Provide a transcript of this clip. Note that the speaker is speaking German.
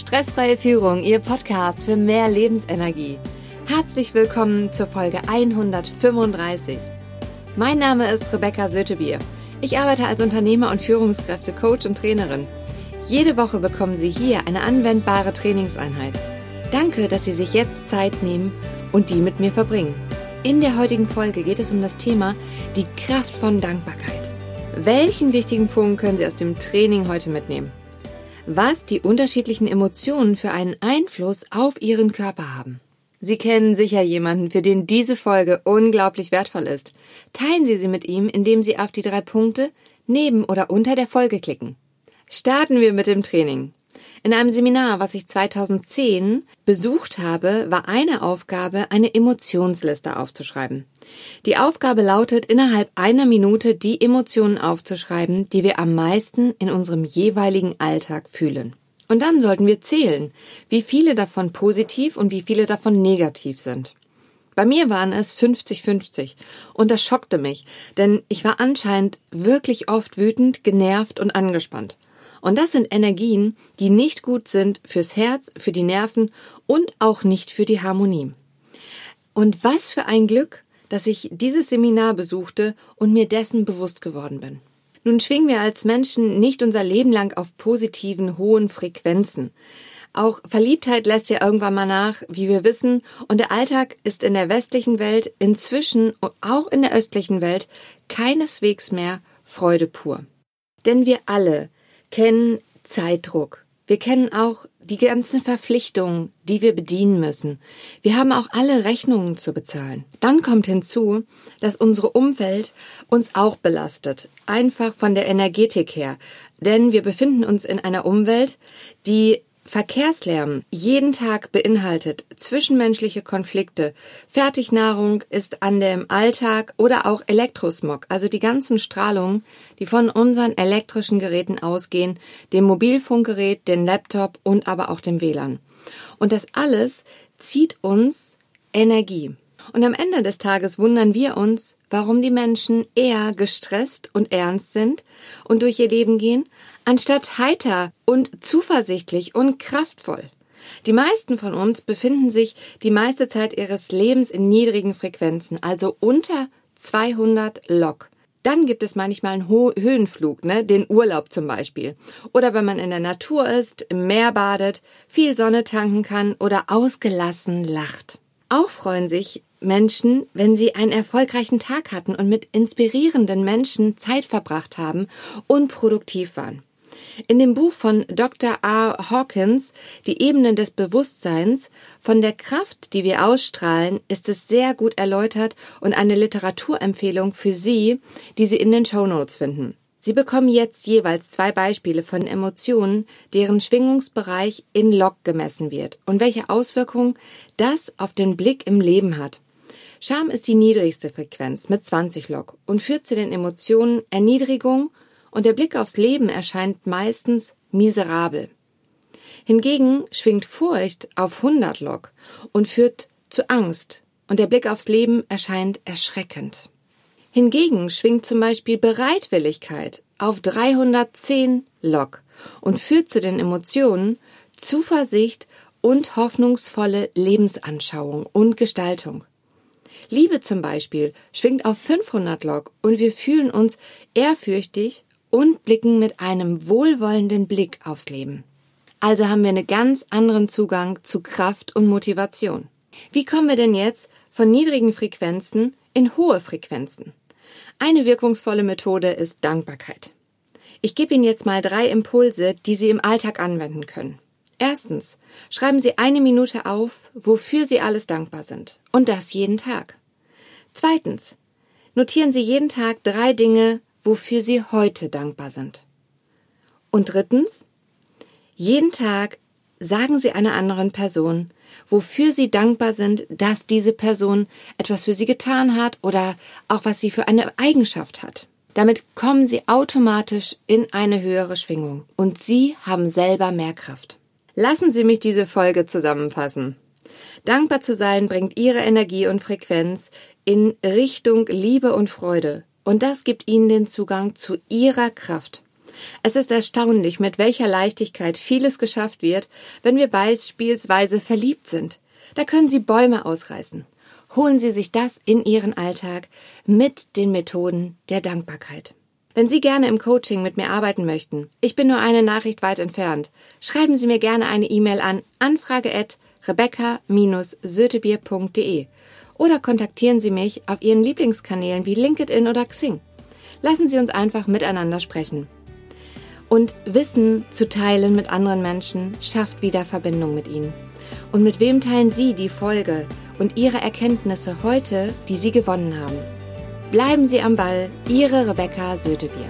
Stressfreie Führung, Ihr Podcast für mehr Lebensenergie. Herzlich willkommen zur Folge 135. Mein Name ist Rebecca Sötebier. Ich arbeite als Unternehmer und Führungskräfte, Coach und Trainerin. Jede Woche bekommen Sie hier eine anwendbare Trainingseinheit. Danke, dass Sie sich jetzt Zeit nehmen und die mit mir verbringen. In der heutigen Folge geht es um das Thema die Kraft von Dankbarkeit. Welchen wichtigen Punkt können Sie aus dem Training heute mitnehmen? Was die unterschiedlichen Emotionen für einen Einfluss auf Ihren Körper haben. Sie kennen sicher jemanden, für den diese Folge unglaublich wertvoll ist. Teilen Sie sie mit ihm, indem Sie auf die drei Punkte neben oder unter der Folge klicken. Starten wir mit dem Training. In einem Seminar, was ich 2010 besucht habe, war eine Aufgabe, eine Emotionsliste aufzuschreiben. Die Aufgabe lautet, innerhalb einer Minute die Emotionen aufzuschreiben, die wir am meisten in unserem jeweiligen Alltag fühlen. Und dann sollten wir zählen, wie viele davon positiv und wie viele davon negativ sind. Bei mir waren es 50-50 und das schockte mich, denn ich war anscheinend wirklich oft wütend, genervt und angespannt. Und das sind Energien, die nicht gut sind fürs Herz, für die Nerven und auch nicht für die Harmonie. Und was für ein Glück, dass ich dieses Seminar besuchte und mir dessen bewusst geworden bin. Nun schwingen wir als Menschen nicht unser Leben lang auf positiven, hohen Frequenzen. Auch Verliebtheit lässt ja irgendwann mal nach, wie wir wissen, und der Alltag ist in der westlichen Welt inzwischen auch in der östlichen Welt keineswegs mehr Freude pur. Denn wir alle kennen Zeitdruck. Wir kennen auch die ganzen Verpflichtungen, die wir bedienen müssen. Wir haben auch alle Rechnungen zu bezahlen. Dann kommt hinzu, dass unsere Umwelt uns auch belastet. Einfach von der Energetik her. Denn wir befinden uns in einer Umwelt, die Verkehrslärm jeden Tag beinhaltet zwischenmenschliche Konflikte. Fertignahrung ist an dem Alltag oder auch Elektrosmog, also die ganzen Strahlungen, die von unseren elektrischen Geräten ausgehen, dem Mobilfunkgerät, dem Laptop und aber auch dem WLAN. Und das alles zieht uns Energie. Und am Ende des Tages wundern wir uns, warum die Menschen eher gestresst und ernst sind und durch ihr Leben gehen, anstatt heiter und zuversichtlich und kraftvoll. Die meisten von uns befinden sich die meiste Zeit ihres Lebens in niedrigen Frequenzen, also unter 200 Lok. Dann gibt es manchmal einen Ho Höhenflug, ne, den Urlaub zum Beispiel. Oder wenn man in der Natur ist, im Meer badet, viel Sonne tanken kann oder ausgelassen lacht. Auch freuen sich Menschen, wenn sie einen erfolgreichen Tag hatten und mit inspirierenden Menschen Zeit verbracht haben und produktiv waren. In dem Buch von Dr. R. Hawkins, Die Ebenen des Bewusstseins, von der Kraft, die wir ausstrahlen, ist es sehr gut erläutert und eine Literaturempfehlung für Sie, die Sie in den Show Notes finden. Sie bekommen jetzt jeweils zwei Beispiele von Emotionen, deren Schwingungsbereich in Log gemessen wird und welche Auswirkungen das auf den Blick im Leben hat. Scham ist die niedrigste Frequenz mit 20 Log und führt zu den Emotionen Erniedrigung und der Blick aufs Leben erscheint meistens miserabel. Hingegen schwingt Furcht auf 100 Log und führt zu Angst und der Blick aufs Leben erscheint erschreckend. Hingegen schwingt zum Beispiel Bereitwilligkeit auf 310 Log und führt zu den Emotionen Zuversicht und hoffnungsvolle Lebensanschauung und Gestaltung. Liebe zum Beispiel schwingt auf 500 Log und wir fühlen uns ehrfürchtig und blicken mit einem wohlwollenden Blick aufs Leben. Also haben wir einen ganz anderen Zugang zu Kraft und Motivation. Wie kommen wir denn jetzt von niedrigen Frequenzen in hohe Frequenzen? Eine wirkungsvolle Methode ist Dankbarkeit. Ich gebe Ihnen jetzt mal drei Impulse, die Sie im Alltag anwenden können. Erstens, schreiben Sie eine Minute auf, wofür Sie alles dankbar sind. Und das jeden Tag. Zweitens, notieren Sie jeden Tag drei Dinge, wofür Sie heute dankbar sind. Und drittens, jeden Tag sagen Sie einer anderen Person, wofür Sie dankbar sind, dass diese Person etwas für Sie getan hat oder auch was sie für eine Eigenschaft hat. Damit kommen Sie automatisch in eine höhere Schwingung und Sie haben selber mehr Kraft. Lassen Sie mich diese Folge zusammenfassen. Dankbar zu sein bringt Ihre Energie und Frequenz in Richtung Liebe und Freude. Und das gibt Ihnen den Zugang zu Ihrer Kraft. Es ist erstaunlich, mit welcher Leichtigkeit vieles geschafft wird, wenn wir beispielsweise verliebt sind. Da können Sie Bäume ausreißen. Holen Sie sich das in Ihren Alltag mit den Methoden der Dankbarkeit. Wenn Sie gerne im Coaching mit mir arbeiten möchten, ich bin nur eine Nachricht weit entfernt, schreiben Sie mir gerne eine E-Mail an anfrage@rebecca-sötebier.de oder kontaktieren Sie mich auf Ihren Lieblingskanälen wie LinkedIn oder Xing. Lassen Sie uns einfach miteinander sprechen. Und Wissen zu teilen mit anderen Menschen schafft wieder Verbindung mit ihnen. Und mit wem teilen Sie die Folge und Ihre Erkenntnisse heute, die Sie gewonnen haben? Bleiben Sie am Ball, Ihre Rebecca Sötebier.